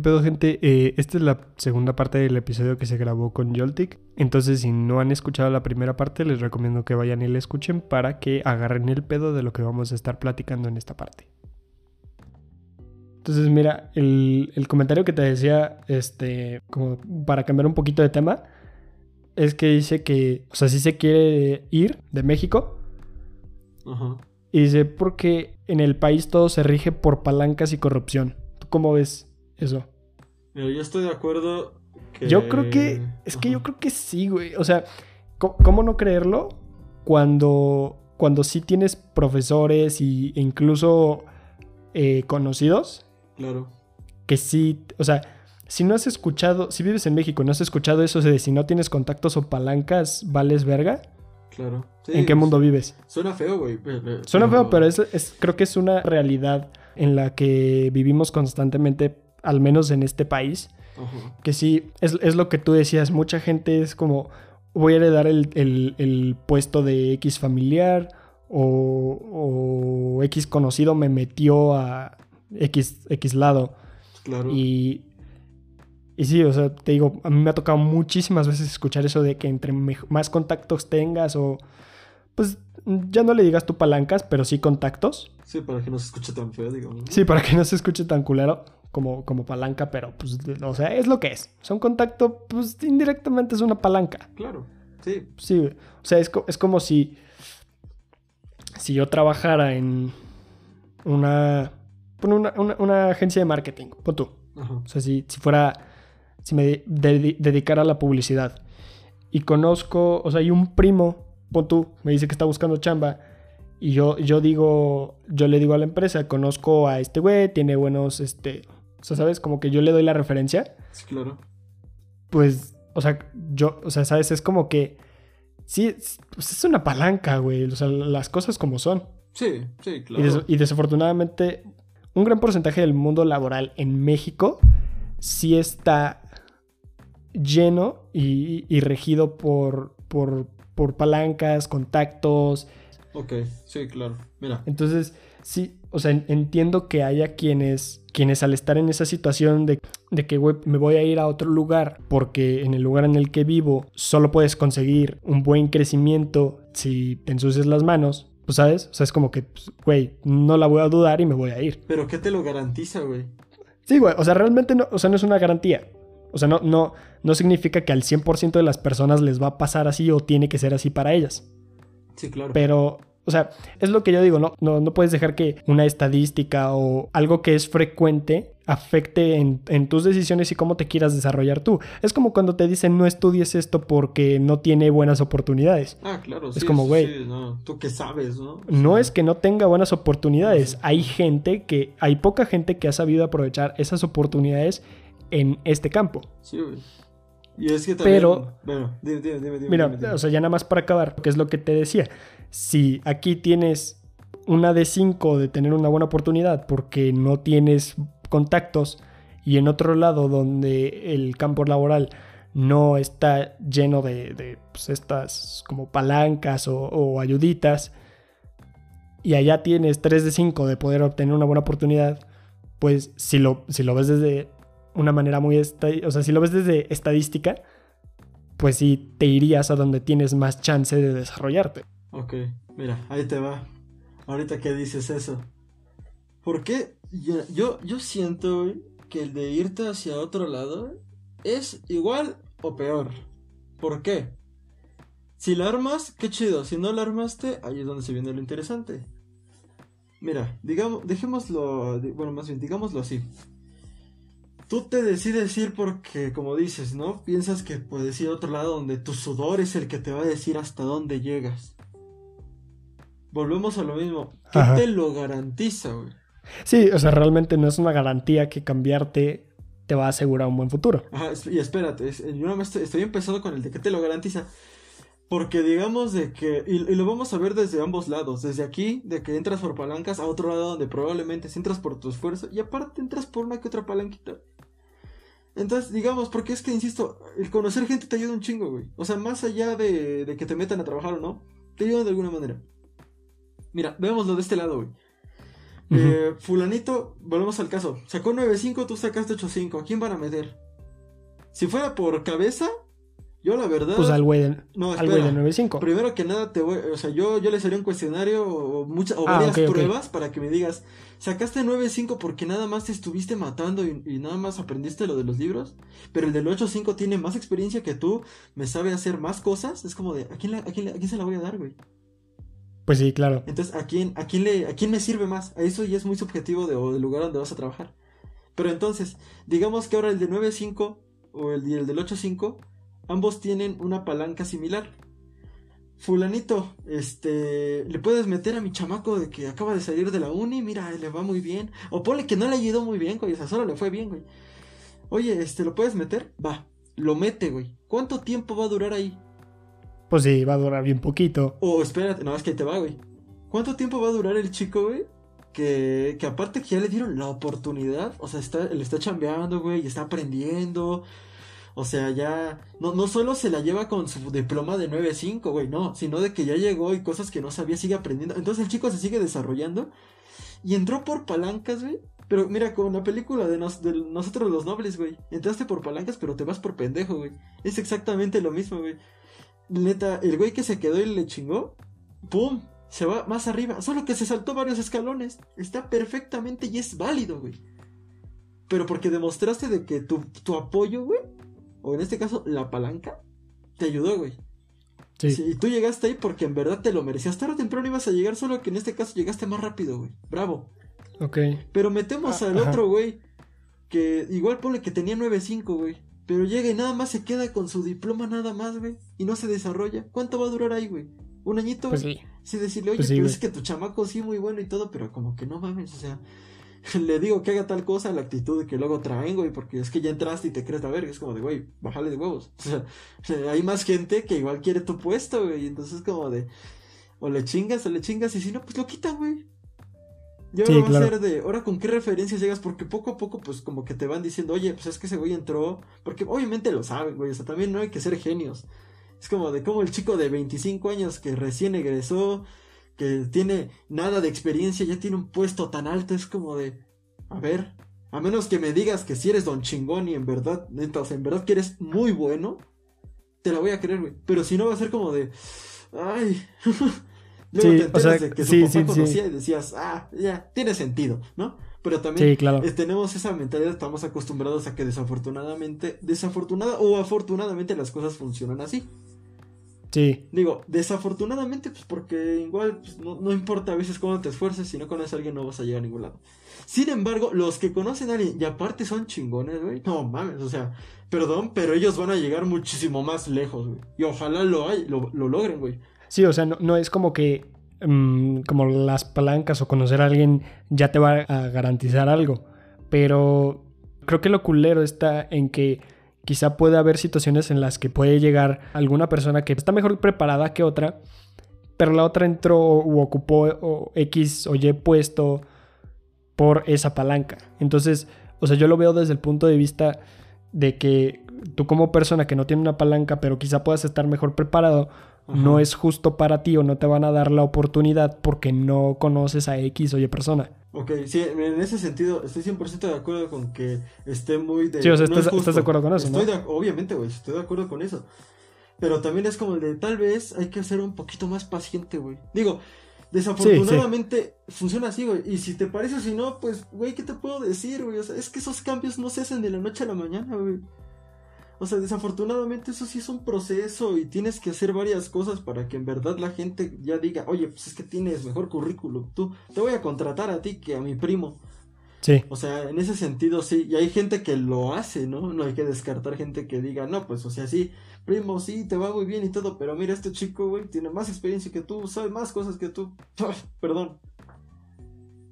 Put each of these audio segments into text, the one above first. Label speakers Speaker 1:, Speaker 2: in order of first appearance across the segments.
Speaker 1: ¿Qué pedo, gente? Eh, esta es la segunda parte del episodio que se grabó con Joltik. Entonces, si no han escuchado la primera parte, les recomiendo que vayan y la escuchen para que agarren el pedo de lo que vamos a estar platicando en esta parte. Entonces, mira, el, el comentario que te decía, este, como para cambiar un poquito de tema, es que dice que, o sea, sí se quiere ir de México.
Speaker 2: Ajá.
Speaker 1: Y dice, porque en el país todo se rige por palancas y corrupción. ¿Tú cómo ves eso?
Speaker 2: Yo estoy de acuerdo que...
Speaker 1: Yo creo que, es que yo creo que sí, güey. O sea, ¿cómo, no creerlo cuando, cuando sí tienes profesores y, e incluso eh, conocidos
Speaker 2: Claro.
Speaker 1: que sí, o sea, si no has escuchado, si vives en México y no has escuchado eso de si no tienes contactos o palancas, vales verga,
Speaker 2: Claro. Sí,
Speaker 1: ¿en qué mundo vives?
Speaker 2: Suena feo, güey.
Speaker 1: Suena feo, pero es, es- creo que es una realidad en la que vivimos constantemente, al menos en este país. Que sí, es, es lo que tú decías, mucha gente es como, voy a heredar el, el- el puesto de X familiar o, o X conocido me metió a X, X lado.
Speaker 2: Claro.
Speaker 1: Y, y sí, o sea, te digo, a mí me ha tocado muchísimas veces escuchar eso de que entre más contactos tengas o, pues, ya no le digas tú palancas, pero sí contactos.
Speaker 2: Sí, para que no se escuche tan feo, digamos.
Speaker 1: Sí, para que no se escuche tan culero como, como palanca, pero pues, o sea, es lo que es. O sea, un contacto, pues, indirectamente es una palanca.
Speaker 2: Claro. Sí.
Speaker 1: Sí, o sea, es, es como si, si yo trabajara en una, una, una- una agencia de marketing, pon tú.
Speaker 2: Ajá.
Speaker 1: O sea, si, si fuera, si me de- dedi- dedicara a la publicidad y conozco, o sea, hay un primo, pon tú, me dice que está buscando chamba y yo, yo digo, yo le digo a la empresa, conozco a este güey, tiene buenos, este, o sea, ¿sabes? Como que yo le doy la referencia,
Speaker 2: Sí, claro.
Speaker 1: pues, o sea, yo, o sea, ¿sabes? Es como que, sí, es, pues es una palanca, güey, o sea, las cosas como son.
Speaker 2: Sí, sí,
Speaker 1: Y,
Speaker 2: claro.
Speaker 1: des- y desafortunadamente, un gran porcentaje del mundo laboral en México sí está lleno y, y regido por, por, por palancas, contactos.
Speaker 2: Ok, sí, claro. Mira.
Speaker 1: Entonces, sí, o sea, en- entiendo que haya quienes, quienes al estar en esa situación de, de que, güey, me voy a ir a otro lugar porque en el lugar en el que vivo solo puedes conseguir un buen crecimiento si te ensucias las manos, pues, ¿sabes? O sea, es como que, pues, güey, no la voy a dudar y me voy a ir.
Speaker 2: Pero ¿qué te lo garantiza, güey?
Speaker 1: Sí, güey, o sea, realmente no, o sea, no es una garantía. O sea, no, no, no significa que al 100% de las personas les va a pasar así o tiene que ser así para ellas.
Speaker 2: Sí, claro.
Speaker 1: Pero, o sea, es lo que yo digo, ¿no? No, no puedes dejar que una estadística o algo que es frecuente afecte en, en tus decisiones y cómo te quieras desarrollar tú. Es como cuando te dicen no estudies esto porque no tiene buenas oportunidades.
Speaker 2: Ah, claro.
Speaker 1: Es
Speaker 2: sí,
Speaker 1: como, güey.
Speaker 2: sí, no. Tú qué sabes, ¿no?
Speaker 1: No
Speaker 2: Sí.
Speaker 1: es que no tenga buenas oportunidades. Hay gente que, hay poca gente que ha sabido aprovechar esas oportunidades en este campo.
Speaker 2: Sí, güey. Y es que también...
Speaker 1: Pero-
Speaker 2: Bueno, dime, dime, dime. dime,
Speaker 1: Mira,
Speaker 2: dime.
Speaker 1: o sea, ya nada más para acabar, que es lo que te decía. Si aquí tienes una de 5 de tener una buena oportunidad porque no tienes contactos y en otro lado donde el campo laboral no está lleno de, pues, estas como palancas o, ayuditas y allá tienes 3 de 5 de poder obtener una buena oportunidad, pues si lo, si lo ves desde una manera muy, o sea, si lo ves desde estadística, pues sí te irías a donde tienes más chance de desarrollarte.
Speaker 2: Ok, mira, ahí te va. Ahorita que dices eso. ¿Por qué? Yo, yo, siento que el de irte hacia otro lado es igual o peor. ¿Por qué? Si la armas, qué chido. Si no la armaste, ahí es donde se viene lo interesante. Mira, digamos, dejémoslo, bueno, más bien, digámoslo así. Tú te decides ir porque, como dices, ¿no? Piensas que puedes ir a otro lado donde tu sudor es el que te va a decir hasta dónde llegas. Volvemos a lo mismo. ¿Qué
Speaker 1: Ajá.
Speaker 2: te lo garantiza, güey?
Speaker 1: Sí, o sea, realmente no es una garantía que cambiarte te va a asegurar un buen futuro.
Speaker 2: Ajá, y espérate, es- yo me estoy, estoy empezando con el de qué te lo garantiza. Porque digamos de que, y, y lo vamos a ver desde ambos lados, desde aquí, de que entras por palancas, a otro lado donde probablemente si entras por tu esfuerzo, y aparte entras por una que otra palanquita. Entonces, digamos, porque es que, insisto, el conocer gente te ayuda un chingo, güey. O sea, más allá de, de que te metan a trabajar o no, te ayuda de alguna manera. Mira, veámoslo de este lado, güey. Eh, fulanito, volvemos al caso. Sacó 9.5, tú sacaste 8.5. ¿A quién van a meter? Si fuera por cabeza, yo la verdad...
Speaker 1: Pues al güey de,
Speaker 2: No,
Speaker 1: al güey de
Speaker 2: espera.
Speaker 1: 9.5.
Speaker 2: Primero que nada, te voy, o sea, yo, yo les haría un cuestionario o, muchas o
Speaker 1: Ah,
Speaker 2: varias pruebas para que me digas, sacaste 9.5 porque nada más te estuviste matando y, y nada más aprendiste lo de los libros, pero el del 8.5 tiene más experiencia que tú, me sabe hacer más cosas, es como de, ¿a quién, a quién, a quién se la voy a dar, güey?
Speaker 1: Pues sí, claro.
Speaker 2: Entonces, ¿a quién, a quién le, a quién me sirve más? A eso ya es muy subjetivo de, del lugar donde vas a trabajar. Pero entonces, digamos que ahora el de 9.5 o el, el del 8.5, ambos tienen una palanca similar. Fulanito, este, le puedes meter a mi chamaco de que acaba de salir de la uni, mira, le va muy bien. O ponle que no le ayudó muy bien, güey, o sea, solo le fue bien, güey. Oye, este, ¿lo puedes meter? Va, lo mete, güey. ¿Cuánto tiempo va a durar ahí?
Speaker 1: Pues sí, va a durar bien poquito.
Speaker 2: O espérate, no, es que te va, güey. ¿Cuánto tiempo va a durar el chico, güey? Que, que aparte que ya le dieron la oportunidad, o sea, está, le está chambeando, güey, y está aprendiendo. O sea, ya no, no solo se la lleva con su diploma de 9.5, güey, no, sino de que ya llegó y cosas que no sabía sigue aprendiendo. Entonces el chico se sigue desarrollando y entró por palancas, güey. Pero mira, con la película de, de Nosotros los Nobles, güey. Entraste por palancas, pero te vas por pendejo, güey. Es exactamente lo mismo, güey. Neta, el güey que se quedó y le chingó, ¡pum! Se va más arriba. Solo que se saltó varios escalones. Está perfectamente y es válido, güey. Pero porque demostraste de que tu, tu apoyo, güey, o en este caso la palanca, te ayudó, güey.
Speaker 1: Sí.
Speaker 2: Sí, y tú llegaste ahí porque en verdad te lo merecías. Tarde o temprano ibas a llegar, solo que en este caso llegaste más rápido, güey. Bravo.
Speaker 1: Ok.
Speaker 2: Pero metemos
Speaker 1: Ah,
Speaker 2: al
Speaker 1: ajá.
Speaker 2: otro, güey, que igual pone que tenía 9.5, güey. Pero llega y nada más se queda con su diploma nada más, güey. Y no se desarrolla. ¿Cuánto va a durar ahí, güey? ¿Un añito?
Speaker 1: Pues sí.
Speaker 2: Sí, decirle, oye,
Speaker 1: Pues sí,
Speaker 2: pero
Speaker 1: güey.
Speaker 2: es que tu chamaco sí muy bueno y todo, pero como que no mames, o sea, le digo que haga tal cosa, la actitud que luego traen, güey, porque es que ya entraste y te crees la verga, es como de, güey, bájale de huevos. O sea, hay más gente que igual quiere tu puesto, güey, entonces como de, o le chingas o le chingas y si no, pues lo quitan, güey. Y ahora
Speaker 1: Sí,
Speaker 2: va
Speaker 1: claro.
Speaker 2: a ser de, ahora con qué referencias llegas, porque poco a poco, pues como que te van diciendo, oye, pues es que ese güey entró, porque obviamente lo saben, güey, o sea, también no hay que ser genios. Es como de como el chico de 25 años que recién egresó, que tiene nada de experiencia, ya tiene un puesto tan alto, es como de, a ver, a menos que me digas que si eres don chingón y en verdad, sea, en verdad que eres muy bueno, te la voy a creer, güey. Pero si no va a ser como de, ay. Luego
Speaker 1: Sí,
Speaker 2: te
Speaker 1: o
Speaker 2: enteras
Speaker 1: sea,
Speaker 2: de que su papá
Speaker 1: sí, sí.
Speaker 2: conocía y decías, ah, ya, tiene sentido, ¿no? Pero también
Speaker 1: claro.
Speaker 2: eh, tenemos esa mentalidad, estamos acostumbrados a que desafortunadamente, desafortunada o afortunadamente las cosas funcionan así.
Speaker 1: Sí.
Speaker 2: Digo, desafortunadamente, pues porque igual pues, no, no importa a veces cuando te esfuerces, si no conoces a alguien no vas a llegar a ningún lado. Sin embargo, los que conocen a alguien y aparte son chingones, güey, no mames, o sea, perdón, pero ellos van a llegar muchísimo más lejos, güey. Y ojalá lo, hay, lo, lo logren, güey.
Speaker 1: Sí, o sea, no, es como que mm, como las palancas o conocer a alguien ya te va a garantizar algo. Pero creo que lo culero está en que quizá puede haber situaciones en las que puede llegar alguna persona que está mejor preparada que otra, pero la otra entró o ocupó o X o Y puesto por esa palanca. Entonces, o sea, yo lo veo desde el punto de vista de que tú como persona que no tiene una palanca, pero quizá puedas estar mejor preparado, No es justo para ti o no te van a dar la oportunidad porque no conoces a X o Y persona.
Speaker 2: Ok, sí, en ese sentido estoy 100% de acuerdo con que esté muy de...
Speaker 1: Sí, o sea,
Speaker 2: no
Speaker 1: estás-
Speaker 2: es justo.
Speaker 1: estás de acuerdo con eso,
Speaker 2: Estoy
Speaker 1: ¿no?
Speaker 2: de- obviamente, güey, estoy de acuerdo con eso. Pero también es como de, tal vez hay que ser un poquito más paciente, güey. Digo, desafortunadamente funciona así, güey. Y si te parece o si no, pues, güey, ¿qué te puedo decir, güey? O sea, es que esos cambios no se hacen de la noche a la mañana, güey. O sea, desafortunadamente eso sí es un proceso y tienes que hacer varias cosas para que en verdad la gente ya diga, oye, pues es que tienes mejor currículum, tú te voy a contratar a ti que a mi primo.
Speaker 1: Sí,
Speaker 2: O sea, en ese sentido sí, y hay gente que lo hace, ¿no? No hay que descartar gente que diga, no, pues, o sea, sí, primo, sí, te va muy bien y todo, pero mira, este chico, güey, tiene más experiencia que tú, sabe más cosas que tú. Perdón.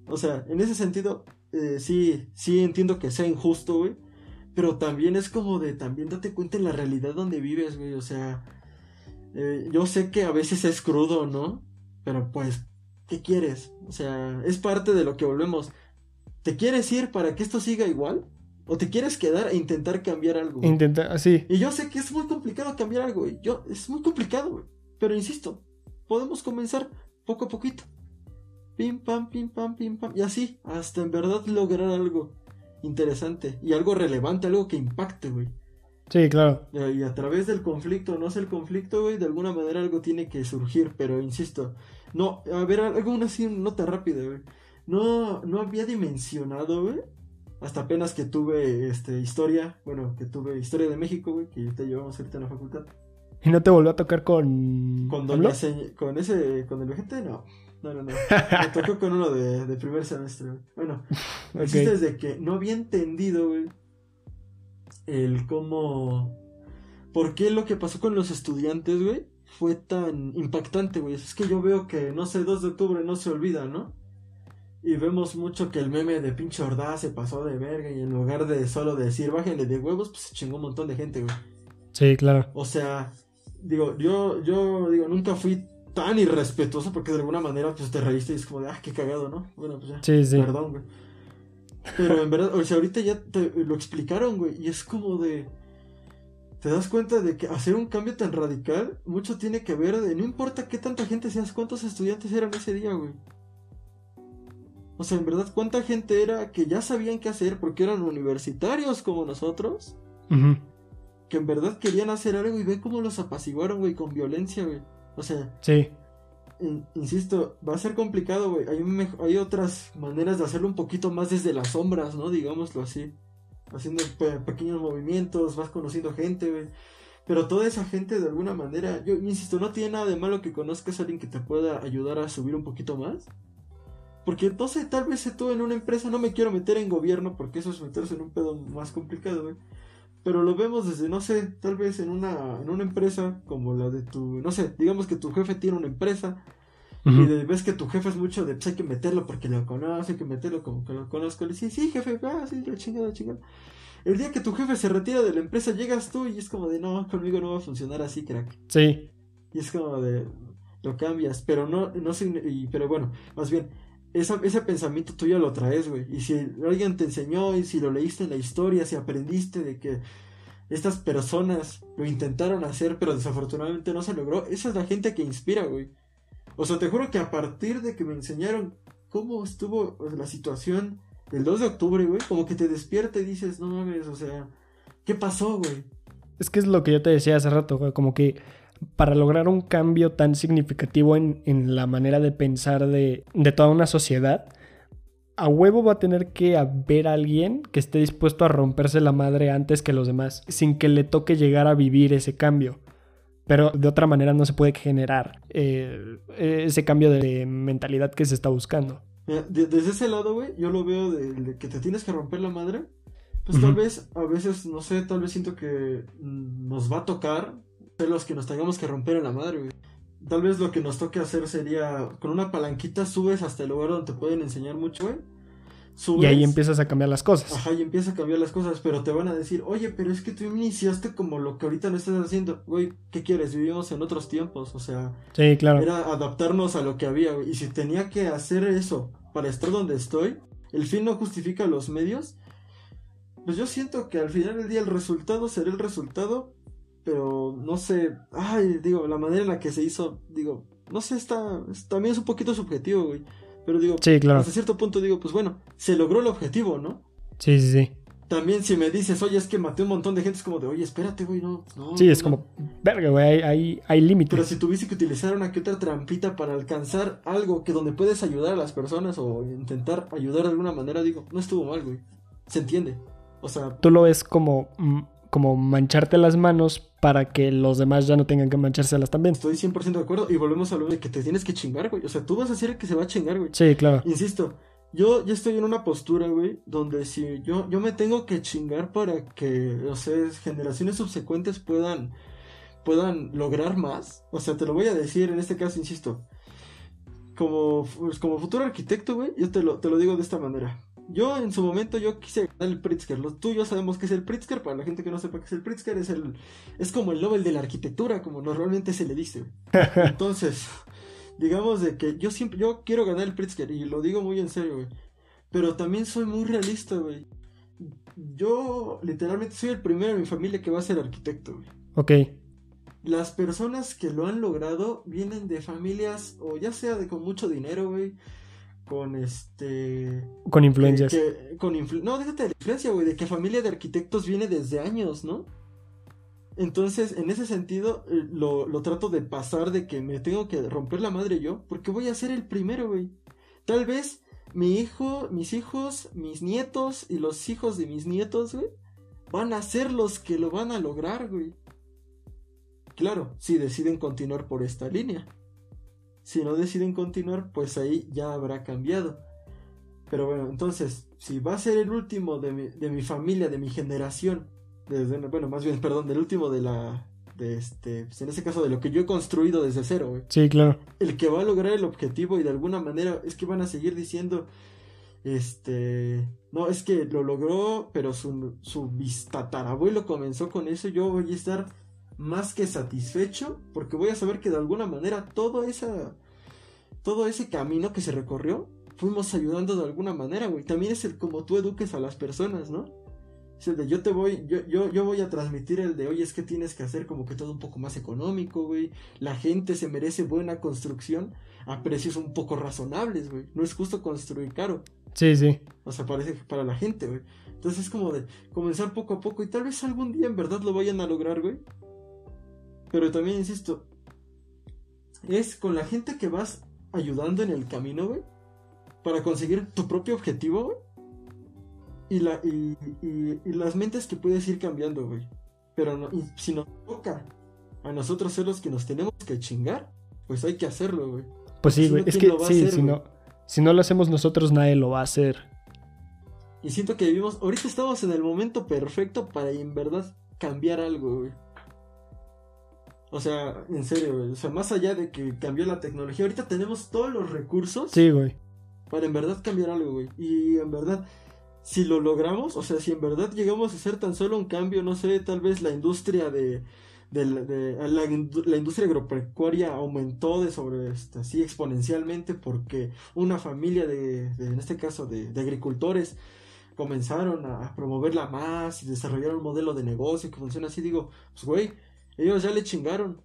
Speaker 2: O sea, en ese sentido, eh, sí, sí entiendo que sea injusto, güey, pero también es como de, también date cuenta en la realidad donde vives, güey, o sea, eh, yo sé que a veces es crudo, ¿no? Pero pues, ¿qué quieres? O sea, es parte de lo que volvemos. ¿Te quieres ir para que esto siga igual? ¿O te quieres quedar e intentar cambiar algo? güey?
Speaker 1: intenta, sí,
Speaker 2: Y yo sé que es muy complicado cambiar algo, güey. Yo, es muy complicado, güey. Pero insisto, podemos comenzar poco a poquito. pim pam, pim pam, pim pam, y así, hasta en verdad lograr algo interesante y algo relevante, algo que impacte, güey.
Speaker 1: Sí, claro.
Speaker 2: Y a través del conflicto, no es el conflicto, güey, de alguna manera algo tiene que surgir, pero insisto, no, a ver, algo así, nota rápida, güey. No, no había dimensionado, güey, hasta apenas que tuve, este, historia, bueno, que tuve historia de México, güey, que te llevamos ahorita en la facultad.
Speaker 1: ¿Y no te volvió a tocar con...
Speaker 2: Con, doña con ese, con el vejete, no. No, no, no. Me tocó con uno de, de primer semestre, güey. Bueno, el chiste es de que no había entendido, güey, el cómo... ¿Por qué lo que pasó con los estudiantes, güey? Fue tan impactante, güey. Es que yo veo que, no sé, 2 de octubre no se olvida, ¿no? Y vemos mucho que el meme de pinche Ordaz se pasó de verga y en lugar de solo decir bájenle de huevos, pues se chingó un montón de gente, güey.
Speaker 1: Sí, claro.
Speaker 2: O sea, digo, yo, yo, digo, nunca fui tan irrespetuoso porque de alguna manera, pues te reíste y es como de, ah, qué cagado, ¿no? Bueno, pues ya.
Speaker 1: Sí, sí.
Speaker 2: Perdón, güey. Pero en verdad, o sea, ahorita ya te lo explicaron, güey, y es como de... Te das cuenta de que hacer un cambio tan radical, mucho tiene que ver de no importa qué tanta gente seas, cuántos estudiantes eran ese día, güey. O sea, en verdad, cuánta gente era que ya sabían qué hacer porque eran universitarios como nosotros. Que en verdad querían hacer algo y ve cómo los apaciguaron, güey, con violencia, güey. O sea,
Speaker 1: sí
Speaker 2: insisto, va a ser complicado, güey. Hay, hay otras maneras de hacerlo un poquito más desde las sombras, ¿no? Digámoslo así. Haciendo pequeños movimientos, vas conociendo gente, güey. Pero toda esa gente, de alguna manera, yo insisto, no tiene nada de malo que conozcas a alguien que te pueda ayudar a subir un poquito más. Porque entonces tal vez tú en una empresa, no me quiero meter en gobierno porque eso es meterse en un pedo más complicado, güey. Pero lo vemos desde, no sé, tal vez en una, en una empresa como la de tu, no sé, digamos que tu jefe tiene una empresa y ves que tu jefe es mucho de, pues hay que meterlo porque lo conoce, hay que meterlo como que lo conozco. Le dices, sí, jefe, ah, sí, la chingada, chingada. El día que tu jefe se retira de la empresa, llegas tú y es como de, no, conmigo no va a funcionar así, crack.
Speaker 1: Sí.
Speaker 2: Y es como de, lo cambias, pero no, no y, pero bueno, más bien, ese pensamiento tú ya lo traes, güey. Y si alguien te enseñó y si lo leíste en la historia, si aprendiste de que estas personas lo intentaron hacer, pero desafortunadamente no se logró, esa es la gente que inspira, güey. O sea, te juro que a partir de que me enseñaron cómo estuvo la situación del 2 de octubre, güey, como que te despierta y dices, no mames, o sea, ¿qué pasó, güey?
Speaker 1: Es que es lo que yo te decía hace rato, güey, como que para lograr un cambio tan significativo en, la manera de pensar de, toda una sociedad, a huevo va a tener que haber alguien que esté dispuesto a romperse la madre antes que los demás, sin que le toque llegar a vivir ese cambio. Pero de otra manera no se puede generar eh, ese cambio de mentalidad que se está buscando.
Speaker 2: desde ese lado, güey, yo lo veo de, que te tienes que romper la madre. Pues tal vez, a veces, no sé, tal vez siento que nos va a tocar los que nos tengamos que romper en la madre, güey. Tal vez lo que nos toque hacer sería, con una palanquita subes hasta el lugar donde te pueden enseñar mucho, güey.
Speaker 1: y ahí empiezas a cambiar las cosas.
Speaker 2: Ajá, y empiezas a cambiar las cosas, pero te van a decir, oye, pero es que tú iniciaste como lo que ahorita no estás haciendo. Güey, ¿qué quieres? Vivimos en otros tiempos, o sea.
Speaker 1: Sí, claro.
Speaker 2: Era adaptarnos a lo que había, güey. Y si tenía que hacer eso para estar donde estoy, el fin no justifica los medios. Pues yo siento que al final del día el resultado será el resultado, pero no sé, ay, digo, la manera en la que se hizo, digo, no sé, está, también es un poquito subjetivo, güey. Pero digo,
Speaker 1: sí, claro.
Speaker 2: hasta cierto punto digo, pues bueno, se logró el objetivo, ¿no?
Speaker 1: Sí, sí, sí.
Speaker 2: También si me dices, oye, es que maté un montón de gente, es como de, oye, espérate, güey, no, no.
Speaker 1: Sí, es como, verga, güey, hay, hay, límites.
Speaker 2: Pero si tuviese que utilizar una que otra trampita para alcanzar algo que donde puedes ayudar a las personas o intentar ayudar de alguna manera, digo, no estuvo mal, güey. Se entiende. O sea...
Speaker 1: Tú lo ves como mm, como mancharte las manos para que los demás ya no tengan que manchárselas también.
Speaker 2: Estoy 100% de acuerdo y volvemos a lo de que te tienes que chingar, güey. O sea, tú vas a ser el que se va a chingar, güey.
Speaker 1: Sí, claro.
Speaker 2: Insisto, yo ya estoy en una postura, güey, donde si yo, yo me tengo que chingar para que, o sea, generaciones subsecuentes puedan, puedan lograr más. O sea, te lo voy a decir, en este caso, insisto, como, pues, como futuro arquitecto, güey, yo te lo, te lo digo de esta manera. Yo en su momento yo quise ganar el Pritzker. Los tuyos sabemos que es el Pritzker. Para la gente que no sepa qué es el Pritzker, es el es como el Nobel de la arquitectura, como normalmente se le dice. Entonces, digamos de que yo siempre yo quiero ganar el Pritzker y lo digo muy en serio, güey. Pero también soy muy realista, güey. Yo literalmente soy el primero en mi familia que va a ser arquitecto, güey.
Speaker 1: Ok.
Speaker 2: Las personas que lo han logrado vienen de familias o ya sea de con mucho dinero, güey con este...
Speaker 1: Con influencias.
Speaker 2: que- con influ- no, déjate de la influencia, güey, de que familia de arquitectos viene desde años, ¿no? Entonces, en ese sentido, eh, lo, lo trato de pasar de que me tengo que romper la madre yo, porque voy a ser el primero, güey. Tal vez mi hijo, mis hijos, mis nietos y los hijos de mis nietos, güey, van a ser los que lo van a lograr, güey. Claro, si deciden continuar por esta línea. Si no deciden continuar, pues ahí ya habrá cambiado. Pero bueno, entonces, si va a ser el último de mi, de mi familia, de mi generación, desde, bueno, más bien, perdón, del último de la, de este, pues en este caso de lo que yo he construido desde cero, güey.
Speaker 1: Sí, claro.
Speaker 2: El que va a lograr el objetivo y de alguna manera es que van a seguir diciendo, este, no, es que lo logró, pero su, su bistatarabuelo comenzó con eso, yo voy a estar más que satisfecho porque voy a saber que de alguna manera todo esa todo ese camino que se recorrió fuimos ayudando de alguna manera, güey. También es el como tú eduques a las personas, ¿no? Es el de yo te voy, yo, yo, yo voy a transmitir el de oye, es que tienes que hacer como que todo un poco más económico, güey. La gente se merece buena construcción a precios un poco razonables, güey. No es justo construir caro.
Speaker 1: Sí, sí.
Speaker 2: O sea, parece que para la gente, güey. Entonces es como de comenzar poco a poco y tal vez algún día en verdad lo vayan a lograr, güey. Pero también insisto, es con la gente que vas ayudando en el camino, güey, para conseguir tu propio objetivo, güey. Y, la, y, y- y las mentes que puedes ir cambiando, güey. Pero no- y si nos toca a nosotros ser los que nos tenemos que chingar, pues hay que hacerlo, güey.
Speaker 1: Pues sí,
Speaker 2: Si
Speaker 1: güey.
Speaker 2: no,
Speaker 1: Es
Speaker 2: ¿quién
Speaker 1: que sí,
Speaker 2: hacer,
Speaker 1: si no, si no lo hacemos nosotros, nadie lo va a hacer.
Speaker 2: Y siento que vivimos, ahorita estamos en el momento perfecto para en verdad cambiar algo, güey. O sea, en serio, güey. O sea, más allá de que cambió la tecnología, ahorita tenemos todos los recursos
Speaker 1: Sí, güey.
Speaker 2: para en verdad cambiar algo, güey. Y en verdad, si lo logramos, o sea, si en verdad llegamos a hacer tan solo un cambio, no sé, tal vez la industria de, de, la- de- la, indu- la industria agropecuaria aumentó de sobre este, así exponencialmente porque una familia de, de, en este caso de, de agricultores comenzaron a promoverla más y desarrollaron un modelo de negocio que funciona así, digo, pues güey, ellos ya le chingaron.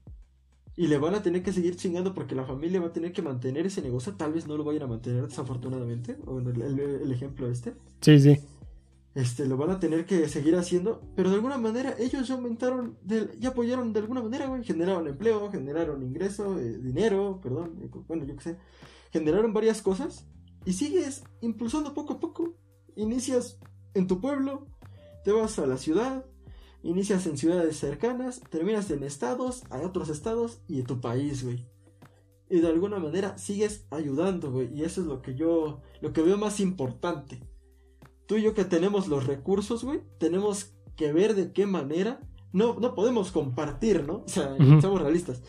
Speaker 2: Y le van a tener que seguir chingando porque la familia va a tener que mantener ese negocio. Tal vez no lo vayan a mantener desafortunadamente. O bueno, el, el- el ejemplo este.
Speaker 1: Sí, sí.
Speaker 2: Este, lo van a tener que seguir haciendo. Pero de alguna manera ellos ya aumentaron, de- ya apoyaron de alguna manera, güey. Generaron empleo, generaron ingreso, eh, dinero, perdón. eh, bueno, yo qué sé. Generaron varias cosas. Y sigues impulsando poco a poco. Inicias en tu pueblo, te vas a la ciudad, inicias en ciudades cercanas, terminas en estados, a otros estados y en tu país, güey. Y de alguna manera sigues ayudando, güey. Y eso es lo que yo, lo que veo más importante. Tú y yo que tenemos los recursos, güey, tenemos que ver de qué manera. No, no podemos compartir, ¿no? O sea,
Speaker 1: Ujú.
Speaker 2: seamos realistas.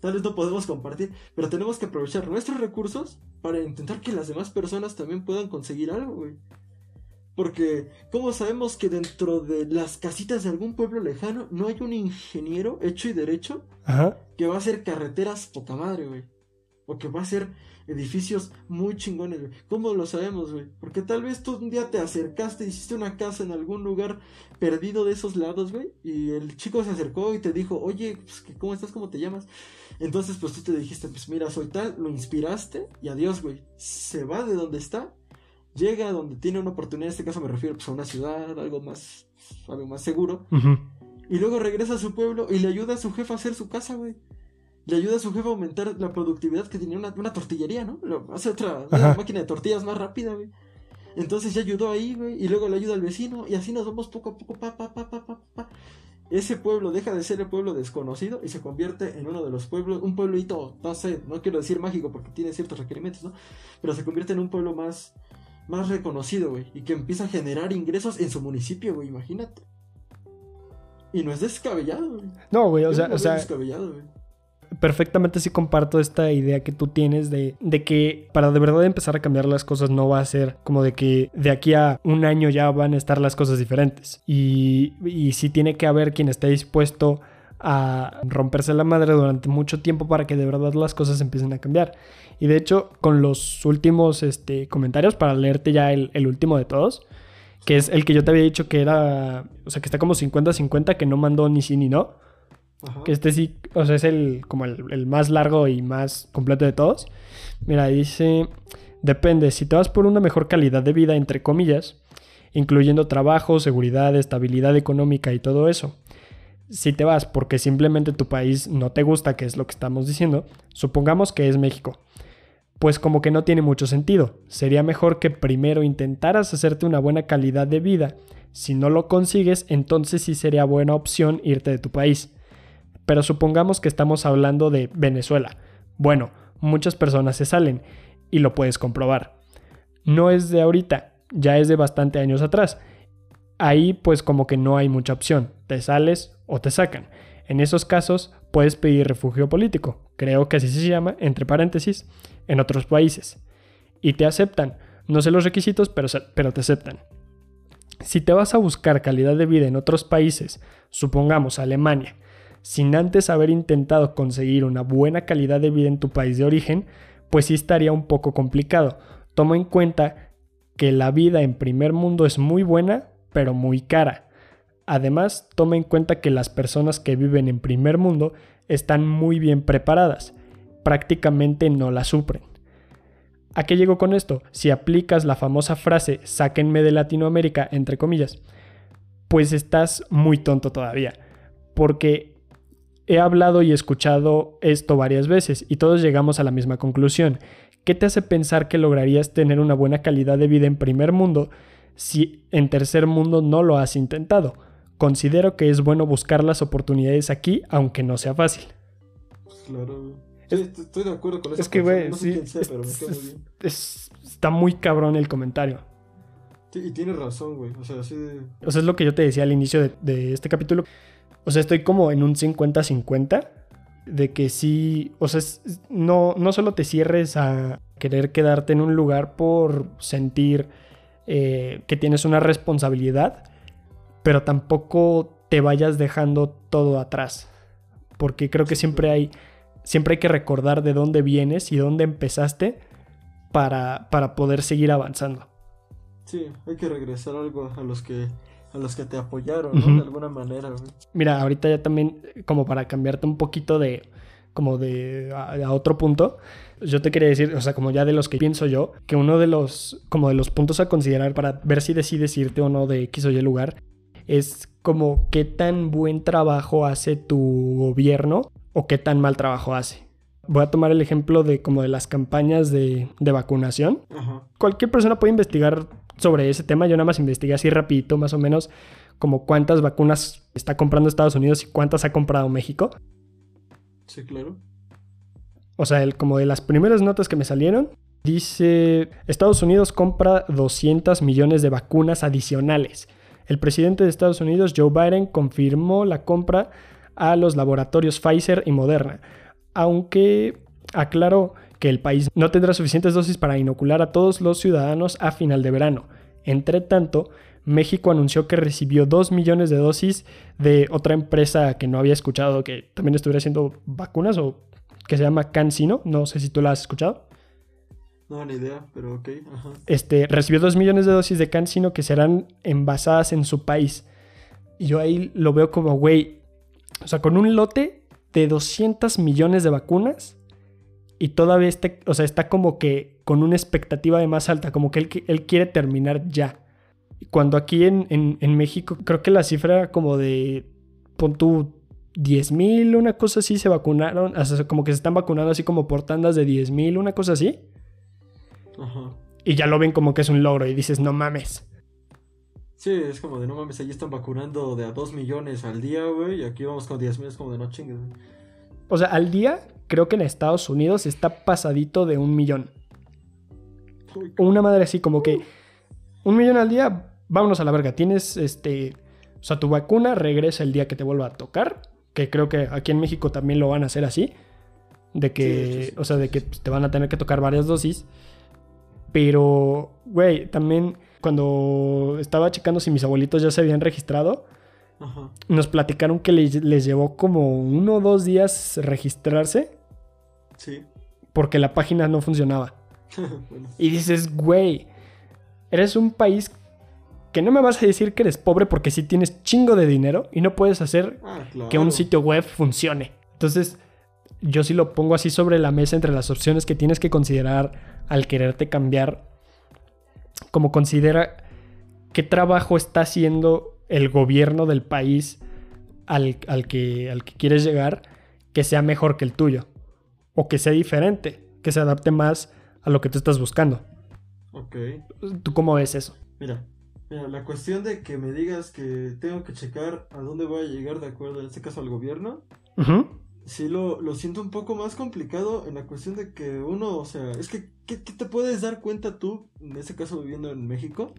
Speaker 2: Tal vez no podemos compartir, pero tenemos que aprovechar nuestros recursos para intentar que las demás personas también puedan conseguir algo, güey. Porque, ¿cómo sabemos que dentro de las casitas de algún pueblo lejano no hay un ingeniero hecho y derecho
Speaker 1: Ajá.
Speaker 2: que va a hacer carreteras poca madre, güey? O que va a hacer edificios muy chingones, güey. ¿Cómo lo sabemos, güey? Porque tal vez tú un día te acercaste, hiciste una casa en algún lugar perdido de esos lados, güey. Y el chico se acercó y te dijo, oye, pues, ¿cómo estás? ¿Cómo te llamas? Entonces, pues tú te dijiste, pues mira, soy tal, lo inspiraste y adiós, güey. Se va de donde está, llega a donde tiene una oportunidad, en este caso me refiero pues, a una ciudad, algo más, algo más seguro. Y luego regresa a su pueblo y le ayuda a su jefa a hacer su casa, güey. Le ayuda a su jefa a aumentar la productividad que tenía una, una tortillería, ¿no? Hace otra una máquina de tortillas más rápida, güey. Entonces ya ayudó ahí, güey. Y luego le ayuda al vecino. Y así nos vamos poco a poco, pa, pa, pa, pa, pa, pa. Ese pueblo deja de ser el pueblo desconocido y se convierte en uno de los pueblos, un pueblito, no sé, no quiero decir mágico porque tiene ciertos requerimientos, ¿no? Pero se convierte en un pueblo más, más reconocido, güey. Y que empieza a generar ingresos en su municipio, güey, imagínate. Y no es descabellado, güey.
Speaker 1: No, güey, o sea,
Speaker 2: no
Speaker 1: o sea,
Speaker 2: descabellado, güey.
Speaker 1: perfectamente sí comparto esta idea que tú tienes de, de que para de verdad empezar a cambiar las cosas no va a ser como de que de aquí a un año ya van a estar las cosas diferentes. Y, y sí tiene que haber quien esté dispuesto a romperse la madre durante mucho tiempo para que de verdad las cosas empiecen a cambiar. Y de hecho, con los últimos este, comentarios, para leerte ya el, el último de todos, que es el que yo te había dicho que era, o sea, que está como 50-50, que no mandó ni sí ni no.
Speaker 2: Ajá.
Speaker 1: Que este sí, o sea, es el como el, el más largo y más completo de todos. Mira, dice, Depende, si te vas por una mejor calidad de vida, entre comillas, incluyendo trabajo, seguridad, estabilidad económica y todo eso. Si te vas porque simplemente tu país no te gusta, que es lo que estamos diciendo, supongamos que es México, pues como que no tiene mucho sentido. Sería mejor que primero intentaras hacerte una buena calidad de vida. Si no lo consigues, entonces sí sería buena opción irte de tu país. Pero supongamos que estamos hablando de Venezuela. Bueno, muchas personas se salen y lo puedes comprobar. No es de ahorita, ya es de bastante años atrás. Ahí pues como que no hay mucha opción, te sales o te sacan. En esos casos puedes pedir refugio político, creo que así se llama, entre paréntesis, en otros países. Y te aceptan, no sé los requisitos, pero, pero te aceptan. Si te vas a buscar calidad de vida en otros países, supongamos Alemania, sin antes haber intentado conseguir una buena calidad de vida en tu país de origen, pues sí estaría un poco complicado. Toma en cuenta que la vida en primer mundo es muy buena, pero muy cara. Además, toma en cuenta que las personas que viven en primer mundo están muy bien preparadas, prácticamente no la sufren. ¿A qué llego con esto? Si aplicas la famosa frase sáquenme de Latinoamérica, entre comillas, pues estás muy tonto todavía, porque he hablado y escuchado esto varias veces y todos llegamos a la misma conclusión. ¿Qué te hace pensar que lograrías tener una buena calidad de vida en primer mundo si en tercer mundo no lo has intentado? Considero que es bueno buscar las oportunidades aquí, aunque no sea fácil.
Speaker 2: Claro, estoy de acuerdo con eso.
Speaker 1: Es que, güey, sí, está muy cabrón el comentario.
Speaker 2: Sí, y tienes razón, güey. O sea, así de...
Speaker 1: O sea, es lo que yo te decía al inicio de este capítulo. O sea, estoy como en un 50-50 de que sí, o sea, no, no solo te cierres a querer quedarte en un lugar por sentir eh, que tienes una responsabilidad, pero tampoco te vayas dejando todo atrás, porque creo que siempre hay, siempre hay que recordar de dónde vienes y dónde empezaste para, para poder seguir avanzando.
Speaker 2: Sí, hay que regresar algo a los que a los que te apoyaron, ¿no? De alguna manera,
Speaker 1: Mira, ahorita ya también, como para cambiarte un poquito de, como de a, otro punto, yo te quería decir, o sea, como ya de los que pienso yo, que uno de los, como de los puntos a considerar para ver si decides irte o no de X o Y lugar, es como qué tan buen trabajo hace tu gobierno o qué tan mal trabajo hace. Voy a tomar el ejemplo de como de las campañas de, de vacunación. Cualquier persona puede investigar sobre ese tema. Yo nada más investigué así rapidito, más o menos, como cuántas vacunas está comprando Estados Unidos y cuántas ha comprado México.
Speaker 2: Sí, claro.
Speaker 1: O sea, como de las primeras notas que me salieron, dice, Estados Unidos compra 200 millones de vacunas adicionales. El presidente de Estados Unidos, Joe Biden, confirmó la compra a los laboratorios Pfizer y Moderna, aunque aclaró que el país no tendrá suficientes dosis para inocular a todos los ciudadanos a final de verano. Entre tanto, México anunció que recibió 2 millones de dosis de otra empresa que no había escuchado que también estuviera haciendo vacunas o que se llama CanSino. No sé si tú la has escuchado.
Speaker 2: No, ni idea, pero ok.
Speaker 1: Este, recibió 2 millones de dosis de CanSino que serán envasadas en su país. Y yo ahí lo veo como, güey, o sea, con un lote de 200 millones de vacunas y todavía está, o sea, está como que con una expectativa de más alta, como que él, él quiere terminar ya. Cuando aquí en, en, México creo que la cifra como de, pon tú, 10 mil, una cosa así, se vacunaron, o sea, como que se están vacunando así como por tandas de 10 mil, una cosa así. Ajá. Y ya lo ven como que es un logro y dices, no mames.
Speaker 2: Sí, es como de no mames, allí están vacunando de a 2 millones al día, güey, y aquí vamos con 10 mil, es como de no chingues.
Speaker 1: O sea, al día creo que en Estados Unidos está pasadito de un millón. Una madre así como que un millón al día, vámonos a la verga. Tienes este, o sea, tu vacuna regresa el día que te vuelva a tocar, que creo que aquí en México también lo van a hacer así, de que, o sea, de que te van a tener que tocar varias dosis. Pero, güey, también cuando estaba checando si mis abuelitos ya se habían registrado, nos platicaron que les, les, llevó como uno o dos días registrarse
Speaker 2: Sí.
Speaker 1: Porque la página no funcionaba. Y dices, güey, eres un país que no me vas a decir que eres pobre porque sí tienes chingo de dinero y no puedes hacer ah, que un sitio web funcione. Entonces, yo sí lo pongo así sobre la mesa entre las opciones que tienes que considerar al quererte cambiar, como considera qué trabajo está haciendo el gobierno del país al, que, al que quieres llegar que sea mejor que el tuyo o que sea diferente, que se adapte más a lo que tú estás buscando.
Speaker 2: Ok.
Speaker 1: ¿Tú cómo ves eso?
Speaker 2: Mira, mira, la cuestión de que me digas que tengo que checar a dónde voy a llegar de acuerdo, en este caso al gobierno, sí lo, lo, siento un poco más complicado en la cuestión de que uno, o sea, es que, ¿qué, te puedes dar cuenta tú, en este caso viviendo en México,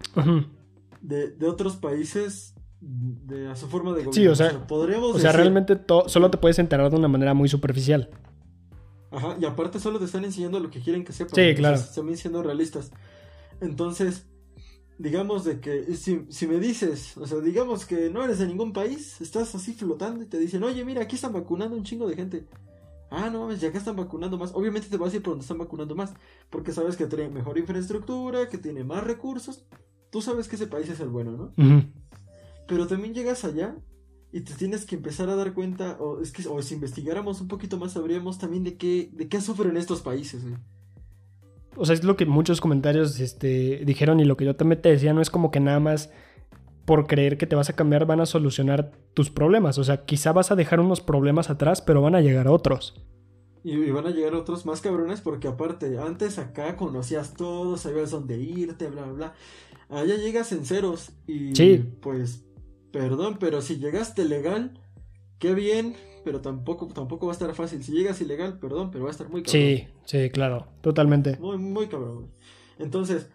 Speaker 2: de, de otros países de a su forma de gobierno.
Speaker 1: Sí, o sea, podríamos o sea realmente solo te puedes enterar de una manera muy superficial.
Speaker 2: Ajá, y aparte solo te están enseñando lo que quieren que sepas.
Speaker 1: Sí, claro.
Speaker 2: También siendo realistas. Entonces, digamos de que si, si, me dices, o sea, digamos que no eres de ningún país, estás así flotando y te dicen, oye, mira, aquí están vacunando un chingo de gente. Ah, no, ya que están vacunando más. Obviamente te vas a ir por donde están vacunando más, porque sabes que tiene mejor infraestructura, que tiene más recursos. Tú sabes que ese país es el bueno, ¿no? Pero también llegas allá y te tienes que empezar a dar cuenta, o es que o si investigáramos un poquito más, sabríamos también de qué, de qué sufren estos países.
Speaker 1: O sea, es lo que muchos comentarios este, dijeron y lo que yo también te decía, no es como que nada más por creer que te vas a cambiar van a solucionar tus problemas. O sea, quizá vas a dejar unos problemas atrás, pero van a llegar otros.
Speaker 2: Y, van a llegar otros más cabrones porque aparte, antes acá conocías todo, sabías dónde irte, bla, bla, bla. Allá llegas en ceros y pues Perdón, pero si llegaste legal, qué bien, pero tampoco, tampoco va a estar fácil. Si llegas ilegal, perdón, pero va a estar muy
Speaker 1: cabrón. Sí, sí, claro, totalmente.
Speaker 2: Muy, muy cabrón. Entonces,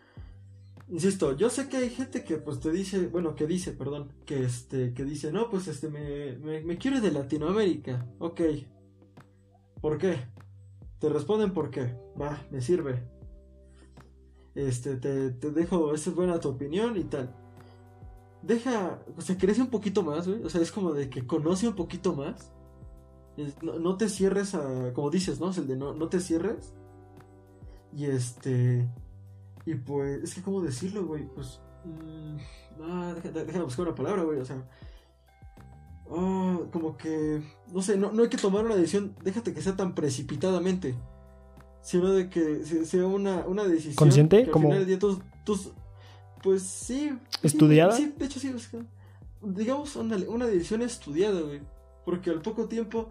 Speaker 2: insisto, yo sé que hay gente que pues te dice, bueno, que dice, perdón, que este, que dice, no, pues este, me, me, me quiero ir de Latinoamérica. Ok. ¿Por qué? Te responden por qué. Va, me sirve. Este, te, te dejo, esa es buena tu opinión y tal deja, o sea, crece un poquito más, güey. O sea, es como de que conoce un poquito más. No, te cierres a, como dices, ¿no? Es el de no, no te cierres. Y este, y pues, es que, ¿cómo decirlo, güey? Pues, mmm, ah, déjame buscar una palabra, güey. O sea, ah, como que, no sé, no, no hay que tomar una decisión, déjate que sea tan precipitadamente. Sino de que sea una, una decisión.
Speaker 1: ¿Consciente? como...
Speaker 2: pues sí.
Speaker 1: ¿Estudiada?
Speaker 2: Sí, de hecho sí. Digamos una, una decisión estudiada, güey. Porque al poco tiempo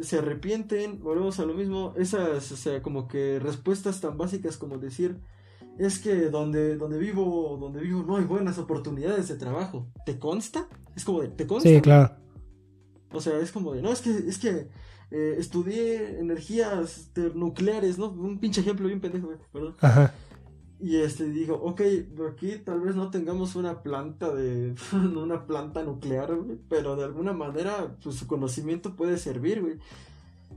Speaker 2: se arrepienten, volvemos a lo mismo. Esas, o sea, como que respuestas tan básicas como decir, es que donde, donde vivo, donde vivo no hay buenas oportunidades de trabajo. ¿Te consta? Es como de, ¿te consta?
Speaker 1: Sí, claro.
Speaker 2: O sea, es como de, no, es que, es que eh, estudié energías nucleares, ¿no? Un pinche ejemplo bien pendejo, perdón. Ajá. Y este digo, ok, aquí tal vez no tengamos una planta de. una planta nuclear, güey, pero de alguna manera, pues su conocimiento puede servir, güey.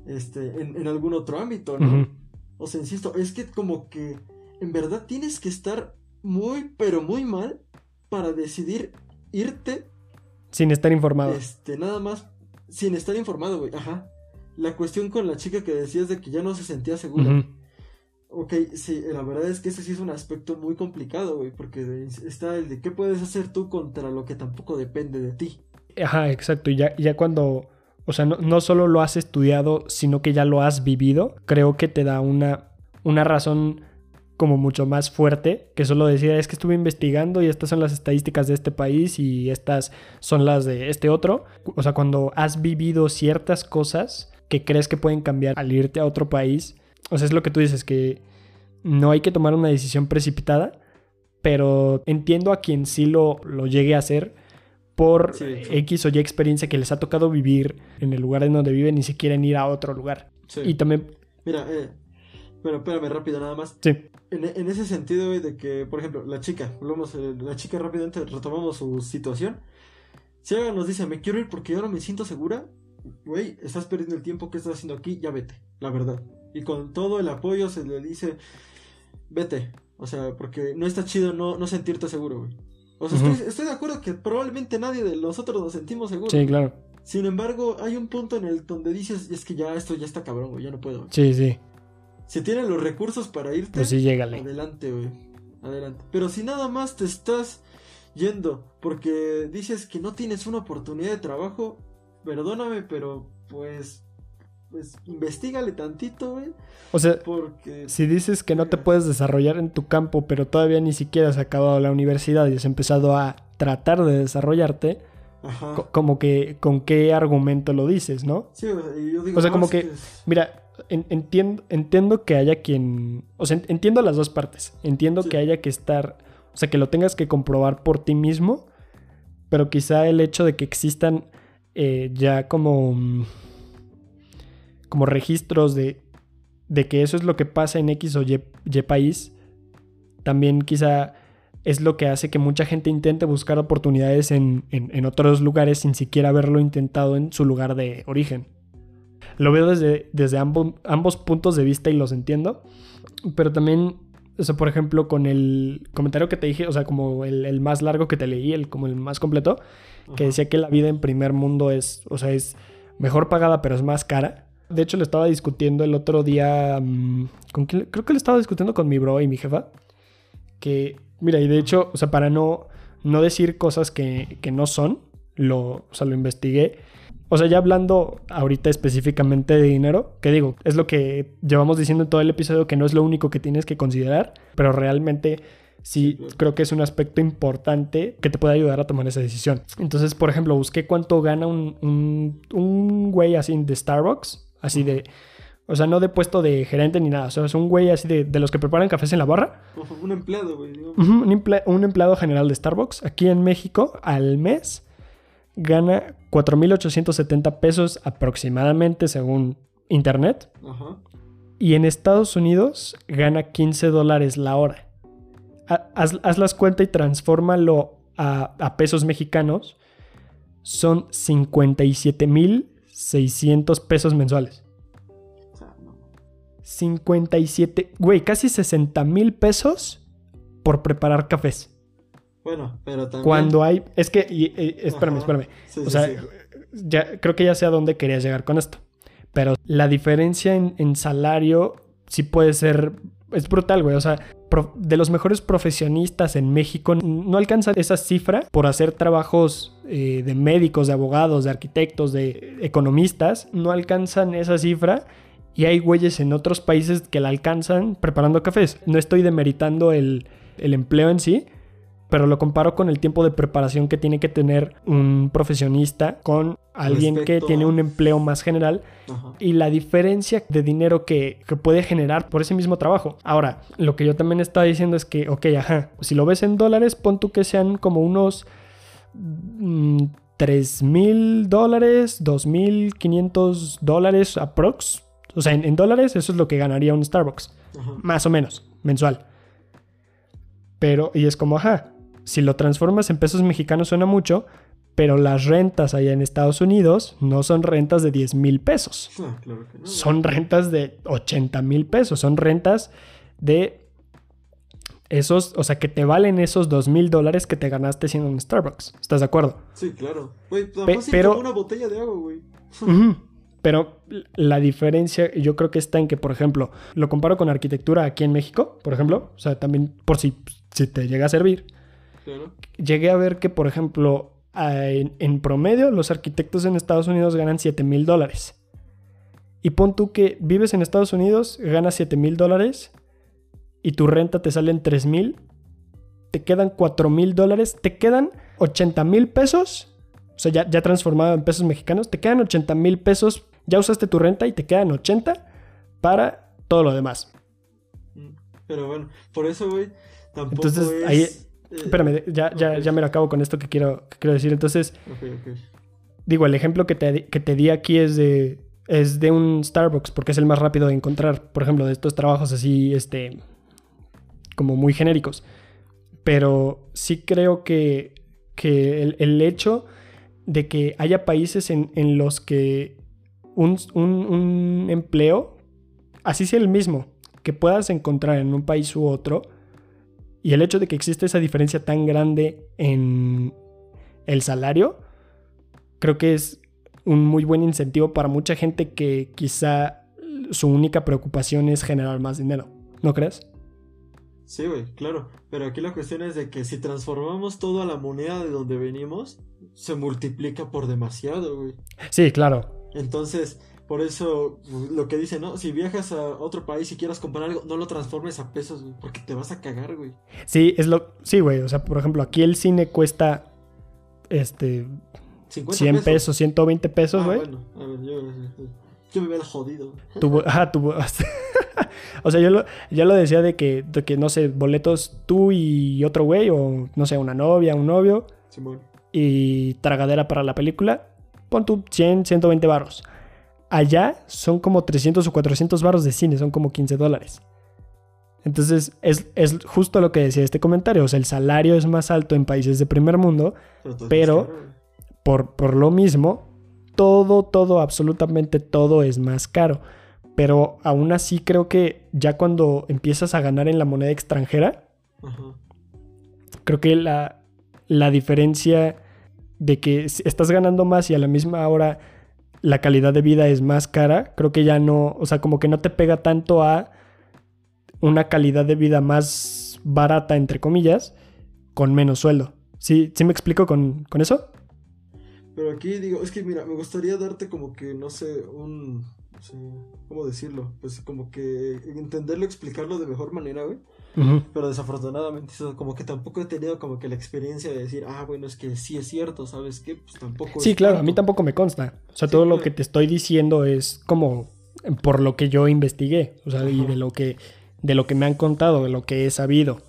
Speaker 2: Este, en, algún otro ámbito, ¿no? O sea, insisto, es que como que en verdad tienes que estar muy, pero muy mal para decidir irte.
Speaker 1: Sin estar informado.
Speaker 2: Este, nada más, sin estar informado, güey, ajá. La cuestión con la chica que decías de que ya no se sentía segura. Ok, sí, la verdad es que ese sí es un aspecto muy complicado, güey, porque está el de qué puedes hacer tú contra lo que tampoco depende de ti.
Speaker 1: Ajá, exacto, y ya, ya cuando, o sea, no, no solo lo has estudiado, sino que ya lo has vivido, creo que te da una, una razón como mucho más fuerte que solo decir es que estuve investigando y estas son las estadísticas de este país y estas son las de este otro. O sea, cuando has vivido ciertas cosas que crees que pueden cambiar al irte a otro país, o sea, es lo que tú dices, que no hay que tomar una decisión precipitada, pero entiendo a quien sí lo, lo llegue a hacer por X o Y experiencia que les ha tocado vivir en el lugar en donde viven y si quieren ir a otro lugar. Y también...
Speaker 2: Mira, eh, bueno, espérame rápido nada más.
Speaker 1: Sí.
Speaker 2: En, ese sentido de que, por ejemplo, la chica, volvemos, eh, la chica rápidamente retomamos su situación. Si ella nos dice, me quiero ir porque yo no me siento segura, güey, estás perdiendo el tiempo que estás haciendo aquí, ya vete, la verdad y con todo el apoyo se le dice, vete. O sea, porque no está chido no, no sentirte seguro, güey. O sea, estoy, de acuerdo que probablemente nadie de nosotros nos sentimos seguros.
Speaker 1: Sí, claro.
Speaker 2: Sin embargo, hay un punto en el donde dices, es que ya esto ya está cabrón, güey, ya no puedo.
Speaker 1: Sí, sí.
Speaker 2: Si tienes los recursos para irte,
Speaker 1: pues sí, llégale.
Speaker 2: Adelante, güey. Adelante. Pero si nada más te estás yendo porque dices que no tienes una oportunidad de trabajo, perdóname, pero pues pues investigale tantito, güey.
Speaker 1: O sea,
Speaker 2: Porque.
Speaker 1: si dices que no te puedes desarrollar en tu campo, pero todavía ni siquiera has acabado la universidad y has empezado a tratar de desarrollarte,
Speaker 2: Ajá.
Speaker 1: como que con qué argumento lo dices, ¿no?
Speaker 2: Sí, o sea, y yo digo,
Speaker 1: O sea,
Speaker 2: no,
Speaker 1: como que-
Speaker 2: es-
Speaker 1: Mira, en- entiendo, entiendo que haya quien. O sea, en- entiendo las dos partes. Entiendo
Speaker 2: Sí.
Speaker 1: que haya que estar. O sea, que lo tengas que comprobar por ti mismo. Pero quizá el hecho de que existan eh, ya como. Como registros de. de que eso es lo que pasa en X o Y, Y país. También quizá es lo que hace que mucha gente intente buscar oportunidades en, en- en otros lugares sin siquiera haberlo intentado en su lugar de origen. Lo veo desde, desde ambos, ambos puntos de vista y los entiendo. Pero también, o sea, por ejemplo, con el comentario que te dije, o sea, como el, el más largo que te leí, el, como el más completo, que decía que la vida en primer mundo es, o sea, es mejor pagada, pero es más cara. De hecho, lo estaba discutiendo el otro día. mm, ¿con quién? Creo que lo estaba discutiendo con mi bro y mi jefa. Que, mira, y de hecho, o sea, para no, no decir cosas que, que no son, lo, o sea, lo investigué. O sea, ya hablando ahorita específicamente de dinero, que digo, es lo que llevamos diciendo en todo el episodio, que no es lo único que tienes que considerar, pero realmente sí, creo que es un aspecto importante que te puede ayudar a tomar esa decisión. Entonces, por ejemplo, busqué cuánto gana un, un, un güey así de Starbucks, así de, o sea, no de puesto de gerente ni nada, o sea, es un güey así de, de los que preparan cafés en la barra.
Speaker 2: Un empleado, güey.
Speaker 1: un, emple- un empleado general de Starbucks aquí en México al mes gana 4.870 pesos aproximadamente según internet
Speaker 2: Ajá.
Speaker 1: y en Estados Unidos gana 15 dólares la hora. Ha- Haz, haz las cuentas y transfórmalo a, a pesos mexicanos. Son 57.600 pesos mensuales.
Speaker 2: O sea, no.
Speaker 1: 57, güey, casi 60 mil pesos por preparar cafés.
Speaker 2: Bueno, pero también.
Speaker 1: Cuando hay. Es que. y- y- espérame,
Speaker 2: Ajá.
Speaker 1: espérame.
Speaker 2: Sí,
Speaker 1: O
Speaker 2: sí,
Speaker 1: sea,
Speaker 2: sí.
Speaker 1: ya, creo que ya sé a dónde querías llegar con esto. Pero la diferencia en, en salario sí puede ser. Es brutal, güey. O sea, de los mejores profesionistas en México no alcanzan esa cifra por hacer trabajos eh, de médicos, de abogados, de arquitectos, de economistas. No alcanzan esa cifra. Y hay güeyes en otros países que la alcanzan preparando cafés. No estoy demeritando el, el empleo en sí, pero lo comparo con el tiempo de preparación que tiene que tener un profesionista con alguien
Speaker 2: Respecto
Speaker 1: que tiene un empleo más general
Speaker 2: Ajá.
Speaker 1: y la diferencia de dinero que, que puede generar por ese mismo trabajo. Ahora, lo que yo también estaba diciendo es que, ok, ajá, si lo ves en dólares, pon tú que sean como unos mm, 3 mil dólares, 2 mil 500 dólares aprox. O sea, en, en dólares eso es lo que ganaría un Starbucks
Speaker 2: Ajá.
Speaker 1: más o menos, mensual. Pero, y es como, ajá, si lo transformas en pesos mexicanos suena mucho, pero las rentas allá en Estados Unidos no son rentas de 10 mil pesos.
Speaker 2: Ah, claro que no.
Speaker 1: Son rentas de 80 mil pesos. Son rentas de esos, o sea, que te valen esos 2 mil dólares que te ganaste siendo un Starbucks. ¿Estás de acuerdo?
Speaker 2: Sí, claro. Güey,
Speaker 1: Pe- pero-
Speaker 2: una botella de agua, güey.
Speaker 1: Pero la diferencia yo creo que está en que, por ejemplo, lo comparo con arquitectura aquí en México, por ejemplo, o sea, también por si, si te llega a servir.
Speaker 2: Claro.
Speaker 1: Llegué a ver que, por ejemplo, en, en promedio los arquitectos en Estados Unidos ganan 7 mil dólares. Y pon tú que vives en Estados Unidos, ganas 7 mil dólares y tu renta te sale en 3 mil, te quedan 4 mil dólares, te quedan 80 mil pesos, o sea, ya, ya transformado en pesos mexicanos, te quedan 80 mil pesos, ya usaste tu renta y te quedan 80 para todo lo demás.
Speaker 2: Mm. Pero bueno, por eso, güey, tampoco
Speaker 1: Entonces,
Speaker 2: es...
Speaker 1: ahí- Espérame, ya, ya, ya me lo acabo con esto que quiero, que quiero decir. Entonces, digo, el ejemplo que te, que te di aquí es de, es de un Starbucks, porque es el más rápido de encontrar, por ejemplo, de estos trabajos así, este, como muy genéricos. Pero sí creo que, que el, el hecho de que haya países en, en los que un, un- un empleo, así sea el mismo, que puedas encontrar en un país u otro, y el hecho de que existe esa diferencia tan grande en el salario, creo que es un muy buen incentivo para mucha gente que quizá su única preocupación es generar más dinero. ¿No crees?
Speaker 2: Sí, güey, claro. Pero aquí la cuestión es de que si transformamos todo a la moneda de donde venimos, se multiplica por demasiado, güey.
Speaker 1: Sí, claro.
Speaker 2: Entonces, Por eso, lo que dice, ¿no? Si viajas a otro país y quieras comprar algo, no lo transformes a pesos, güey, porque te vas a cagar, güey.
Speaker 1: Sí, es lo. Sí, güey. O sea, por ejemplo, aquí el cine cuesta. Este.
Speaker 2: 50
Speaker 1: 100 pesos, 120 pesos,
Speaker 2: Ah,
Speaker 1: güey.
Speaker 2: bueno, a ver, yo, yo me veo el jodido.
Speaker 1: Tu- ajá, tu- o sea, yo lo, ya lo decía de que, de que, no sé, boletos tú y otro güey, o no sé, una novia, un novio,
Speaker 2: Simón.
Speaker 1: y tragadera para la película, pon tu 100, 120 barros. Allá son como 300 o 400 barros de cine, son como 15 dólares. Entonces, es, es justo lo que decía este comentario. O sea, el salario es más alto en países de primer mundo,
Speaker 2: Pero,
Speaker 1: por, por lo mismo, todo, todo, absolutamente todo es más caro. Pero aún así creo que ya cuando empiezas a ganar en la moneda extranjera, creo que la, la diferencia de que estás ganando más y a la misma hora la calidad de vida es más cara, creo que ya no, o sea, como que no te pega tanto a una calidad de vida más barata, entre comillas, con menos sueldo. ¿Sí, sí me explico con, con eso?
Speaker 2: Pero aquí digo, es que mira, me gustaría darte como que, no sé, un... no sé, ¿Cómo decirlo? Pues como que entenderlo, explicarlo de mejor manera, güey. Pero desafortunadamente, eso como que tampoco he tenido como que la experiencia de decir, ah, bueno, es que sí es cierto, ¿sabes qué? Pues tampoco
Speaker 1: Sí, claro, a mí tampoco me consta. O sea,
Speaker 2: Sí,
Speaker 1: todo lo que te estoy diciendo es como por lo que yo investigué, o sea, y de lo que de lo que me han contado, de lo que he sabido.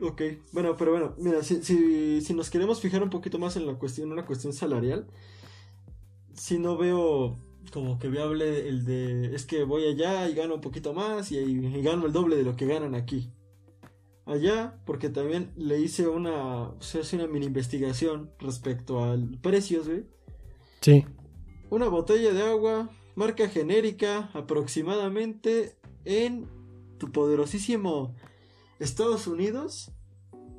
Speaker 2: Ok, bueno, pero bueno, mira, si, si, si nos queremos fijar un poquito más en la cuestión, una cuestión salarial, si no veo como que viable el de, es que voy allá y gano un poquito más y, y gano el doble de lo que ganan aquí. Allá, porque también le hice una, o sea, hice una mini investigación respecto al precios, güey.
Speaker 1: Sí.
Speaker 2: Una botella de agua, marca genérica, aproximadamente en tu poderosísimo Estados Unidos,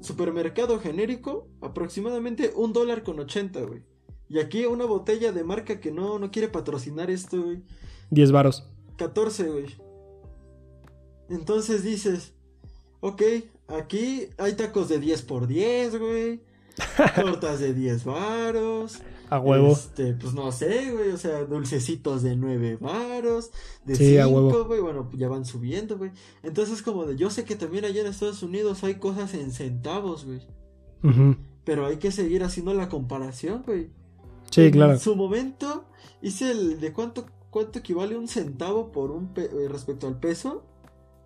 Speaker 2: supermercado genérico, aproximadamente un dólar con 80, güey. Y aquí una botella de marca que no, no quiere patrocinar esto, güey.
Speaker 1: 10 varos.
Speaker 2: 14, güey. Entonces dices, ok, aquí hay tacos de 10 por 10, güey. Tortas de 10 varos.
Speaker 1: A huevo.
Speaker 2: Este, pues no sé, güey, o sea, dulcecitos de 9 varos, de
Speaker 1: Sí, a
Speaker 2: 5,
Speaker 1: huevo.
Speaker 2: güey, bueno, ya van subiendo, güey. Entonces como de, yo sé que también allá en Estados Unidos hay cosas en centavos, güey. Pero hay que seguir haciendo la comparación, güey.
Speaker 1: Sí,
Speaker 2: en
Speaker 1: claro.
Speaker 2: su momento hice el de cuánto, cuánto equivale un centavo por un pe- eh, respecto al peso.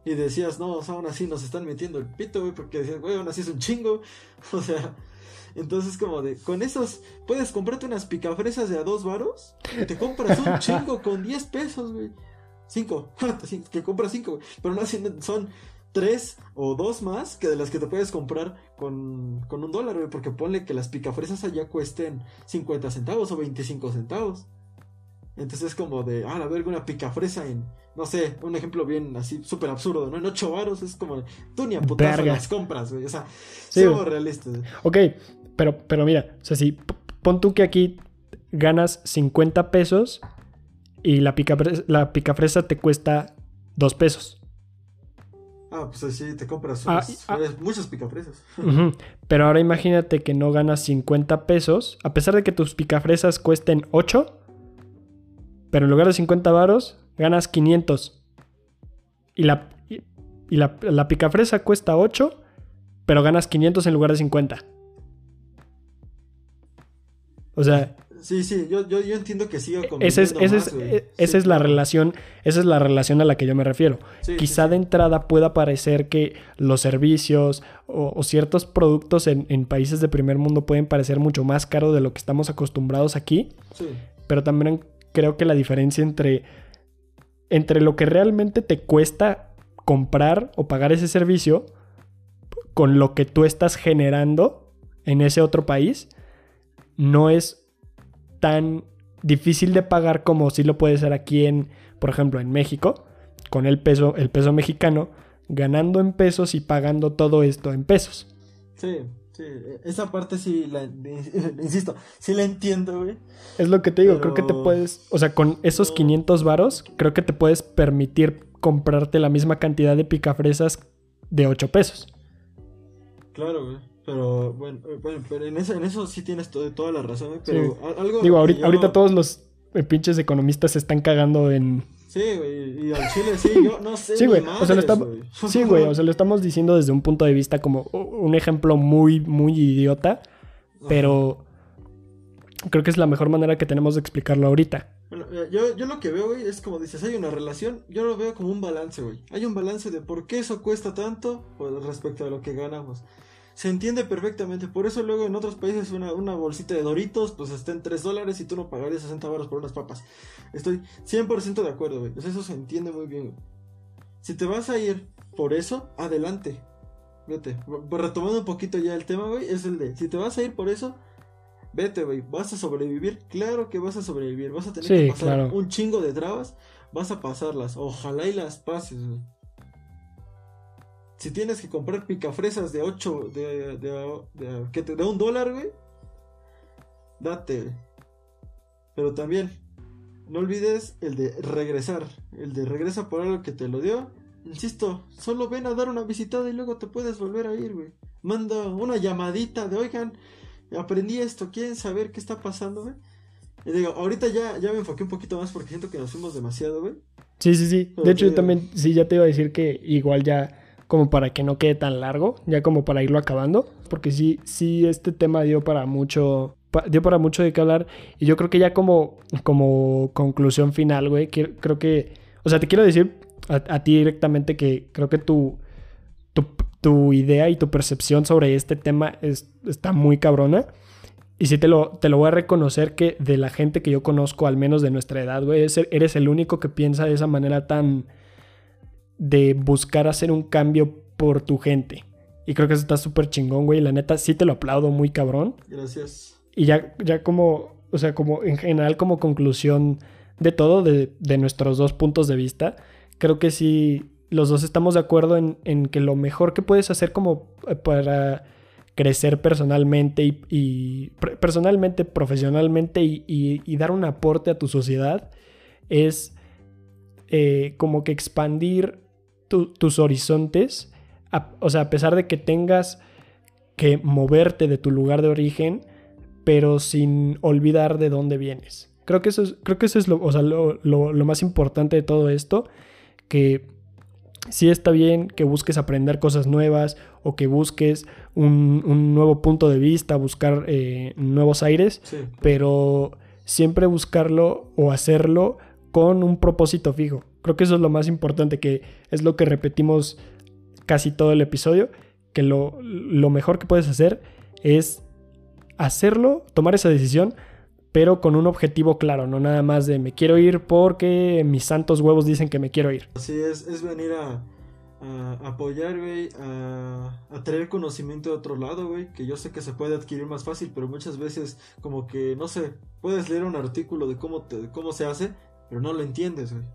Speaker 2: Y decías, no, o sea, aún así nos están metiendo el pito, güey, porque decías, güey, aún así es un chingo. O sea, entonces como de, con esos, puedes comprarte unas picafresas de a dos varos y te compras un chingo con 10 pesos, güey. Cinco, que compras cinco, güey. Pero no son tres o dos más que de las que te puedes comprar con, con un dólar, güey. Porque ponle que las picafresas allá cuesten 50 centavos o 25 centavos. Entonces es como de, ah, a ver, una picafresa en, no sé, un ejemplo bien así, súper absurdo, ¿no? En 8 varos es como, tú ni a putazo
Speaker 1: Verga.
Speaker 2: las compras, güey. O sea,
Speaker 1: Sí,
Speaker 2: realistas. güey.
Speaker 1: Ok, pero, pero mira, o sea, si pon tú que aquí ganas 50 pesos y la picafresa, la picafresa te cuesta 2 pesos.
Speaker 2: Ah, pues así te compras
Speaker 1: Ah,
Speaker 2: unas-
Speaker 1: ah.
Speaker 2: muchas picafresas.
Speaker 1: Pero ahora imagínate que no ganas 50 pesos, a pesar de que tus picafresas cuesten 8, pero en lugar de 50 varos, ganas 500. Y la, y, y la, la picafresa cuesta 8, pero ganas 500 en lugar de 50. O sea,
Speaker 2: Sí, sí, yo, yo, yo entiendo que siga
Speaker 1: esa es, esa es,
Speaker 2: más,
Speaker 1: e- esa
Speaker 2: Sí,
Speaker 1: es la
Speaker 2: claro.
Speaker 1: relación, esa es la relación a la que yo me refiero.
Speaker 2: Sí,
Speaker 1: Quizá
Speaker 2: sí.
Speaker 1: de entrada pueda parecer que los servicios o, o ciertos productos en, en países de primer mundo pueden parecer mucho más caros de lo que estamos acostumbrados aquí,
Speaker 2: Sí,
Speaker 1: pero también creo que la diferencia entre, entre lo que realmente te cuesta comprar o pagar ese servicio con lo que tú estás generando en ese otro país no es tan difícil de pagar como si lo puede ser aquí en, por ejemplo, en México, con el peso, el peso mexicano, ganando en pesos y pagando todo esto en pesos.
Speaker 2: sí, sí. Esa parte sí la, insisto, sí la entiendo, güey.
Speaker 1: Es lo que te digo, creo que te puedes, o sea, con esos
Speaker 2: No.
Speaker 1: 500 varos, creo que te puedes permitir comprarte la misma cantidad de picafresas de 8 pesos.
Speaker 2: Claro, güey. Pero bueno, eh, bueno, pero en eso, en eso sí tienes to- toda la razón. Pero
Speaker 1: Sí.
Speaker 2: algo
Speaker 1: Digo, ahorita,
Speaker 2: yo-
Speaker 1: ahorita todos los eh, pinches economistas se están cagando en...
Speaker 2: Sí, güey, y al chile sí, yo no sé.
Speaker 1: Sí, güey, o sea, lo estamos...
Speaker 2: güey.
Speaker 1: Sí, güey, o sea, lo estamos diciendo desde un punto de vista como un ejemplo muy, muy idiota, pero creo que es la mejor manera que tenemos de explicarlo ahorita.
Speaker 2: Bueno, mira, yo, yo lo que veo, güey, es como dices, hay una relación, yo lo veo como un balance, güey. Hay un balance de por qué eso cuesta tanto pues, respecto a lo que ganamos. Se entiende perfectamente, por eso luego en otros países una, una bolsita de Doritos pues está en 3 dólares y tú no pagarías 60 baros por unas papas. Estoy 100% de acuerdo, güey. Sea, eso se entiende muy bien, güey. Si te vas a ir por eso, adelante. Vete. Pues retomando un poquito ya el tema, güey, es el de, si te vas a ir por eso, vete, güey. ¿Vas a sobrevivir? Claro que vas a sobrevivir. Vas a tener
Speaker 1: Sí,
Speaker 2: que pasar
Speaker 1: claro.
Speaker 2: un chingo de trabas. Vas a pasarlas. Ojalá y las pases, güey. Si tienes que comprar picafresas de 8, de, de, de, que te un dólar, güey. Date. Pero también, no olvides el de regresar. El de regresa por algo que te lo dio. Insisto, solo ven a dar una visitada y luego te puedes volver a ir, güey. Manda una llamadita de, oigan, aprendí esto, ¿quieren saber qué está pasando, güey? Y digo, ahorita ya, ya me enfoqué un poquito más porque siento que nos fuimos demasiado, güey.
Speaker 1: Sí, sí, sí.
Speaker 2: Pero
Speaker 1: De hecho, yo también, sí, ya te iba a decir que igual ya como para que no quede tan largo, ya como para irlo acabando, porque sí, sí, este tema dio para mucho, dio para mucho de qué hablar, y yo creo que ya como, como conclusión final, güey, creo que, o sea, te quiero decir a, ti directamente que creo que tu, tu, idea y tu percepción sobre este tema es, está muy cabrona. Y sí te lo, te lo voy a reconocer que de la gente que yo conozco, al menos de nuestra edad, güey, es- eres el único que piensa de esa manera tan de buscar hacer un cambio por tu gente. Y creo que eso está súper chingón, güey. La neta, sí te lo aplaudo muy cabrón.
Speaker 2: Gracias.
Speaker 1: Y ya, ya como, o sea, como en general, como conclusión de todo, de, de nuestros dos puntos de vista, creo que sí, los dos estamos de acuerdo en, en que lo mejor que puedes hacer como eh, para crecer personalmente y, personalmente, profesionalmente y, y- y dar un aporte a tu sociedad es eh, como que expandir tu- tus horizontes, a- o sea, a pesar de que tengas que moverte de tu lugar de origen, pero sin olvidar de dónde vienes. Creo que eso es, creo que eso es lo, o sea, lo, lo- lo más importante de todo esto, que sí está bien que busques aprender cosas nuevas o que busques un, un nuevo punto de vista, buscar eh, nuevos aires,
Speaker 2: Sí.
Speaker 1: pero siempre buscarlo o hacerlo con un propósito fijo. Creo que eso es lo más importante, que es lo que repetimos casi todo el episodio, que lo, mejor que puedes hacer es hacerlo, tomar esa decisión, pero con un objetivo claro, no nada más de me quiero ir porque mis santos huevos dicen que me quiero ir.
Speaker 2: Así es, es venir a, apoyar, güey, a, a traer conocimiento de otro lado, güey, que yo sé que se puede adquirir más fácil, pero muchas veces como que, no sé, puedes leer un artículo de cómo, te- de cómo se hace, pero no lo entiendes, güey.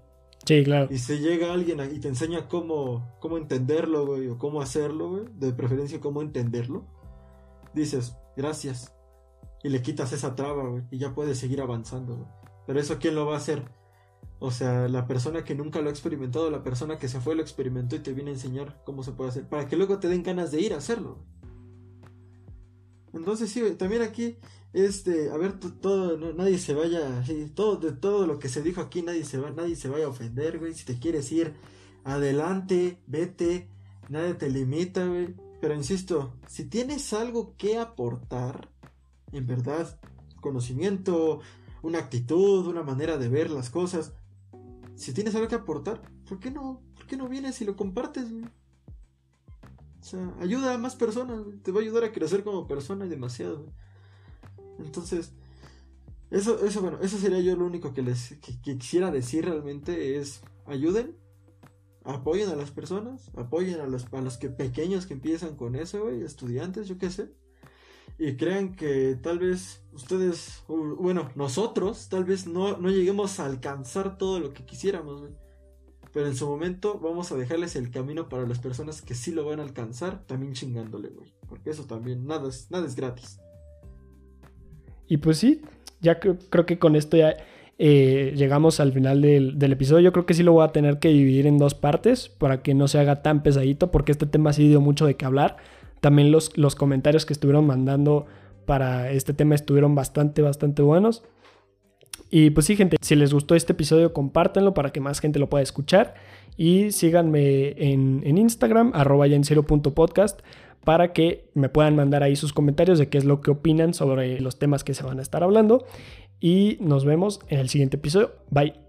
Speaker 1: Sí, claro.
Speaker 2: Y si llega alguien y te enseña cómo, cómo entenderlo, güey, o cómo hacerlo, güey, de preferencia cómo entenderlo, dices, gracias. Y le quitas esa traba, güey, y ya puedes seguir avanzando, güey. Pero eso, ¿quién lo va a hacer? O sea, la persona que nunca lo ha experimentado, la persona que se fue, lo experimentó y te viene a enseñar cómo se puede hacer, para que luego te den ganas de ir a hacerlo. Entonces, sí, también aquí, este, a ver, todo, no- nadie se vaya, todo, de todo lo que se dijo aquí, nadie se va, nadie se vaya a ofender, güey. Si te quieres ir, adelante, vete, nadie te limita, güey. Pero insisto, si tienes algo que aportar, en verdad, conocimiento, una actitud, una manera de ver las cosas, si tienes algo que aportar, ¿por qué no, por qué no vienes y lo compartes, güey? O sea, ayuda a más personas. Te va a ayudar a crecer como persona demasiado, güey. Entonces, eso, eso, bueno, eso sería yo lo único que les que- quisiera decir realmente es ayuden, apoyen a las personas, apoyen a los, a los que pequeños que empiezan con eso, güey, estudiantes, yo qué sé. Y crean que tal vez ustedes, bueno, nosotros, tal vez no, no lleguemos a alcanzar todo lo que quisiéramos. Pero en su momento vamos a dejarles el camino para las personas que sí lo van a alcanzar, también chingándole, güey. Porque eso también, nada es, nada es gratis.
Speaker 1: Y pues sí, ya creo, que con esto ya eh, llegamos al final del, del episodio. Yo creo que sí lo voy a tener que dividir en dos partes para que no se haga tan pesadito, porque este tema sí dio mucho de qué hablar. También los, los comentarios que estuvieron mandando para este tema estuvieron bastante, bastante buenos. Y pues sí, gente, si les gustó este episodio, compártanlo para que más gente lo pueda escuchar. Y síganme en, en Instagram, arroba podcast para que me puedan mandar ahí sus comentarios de qué es lo que opinan sobre los temas que se van a estar hablando. Y nos vemos en el siguiente episodio. Bye.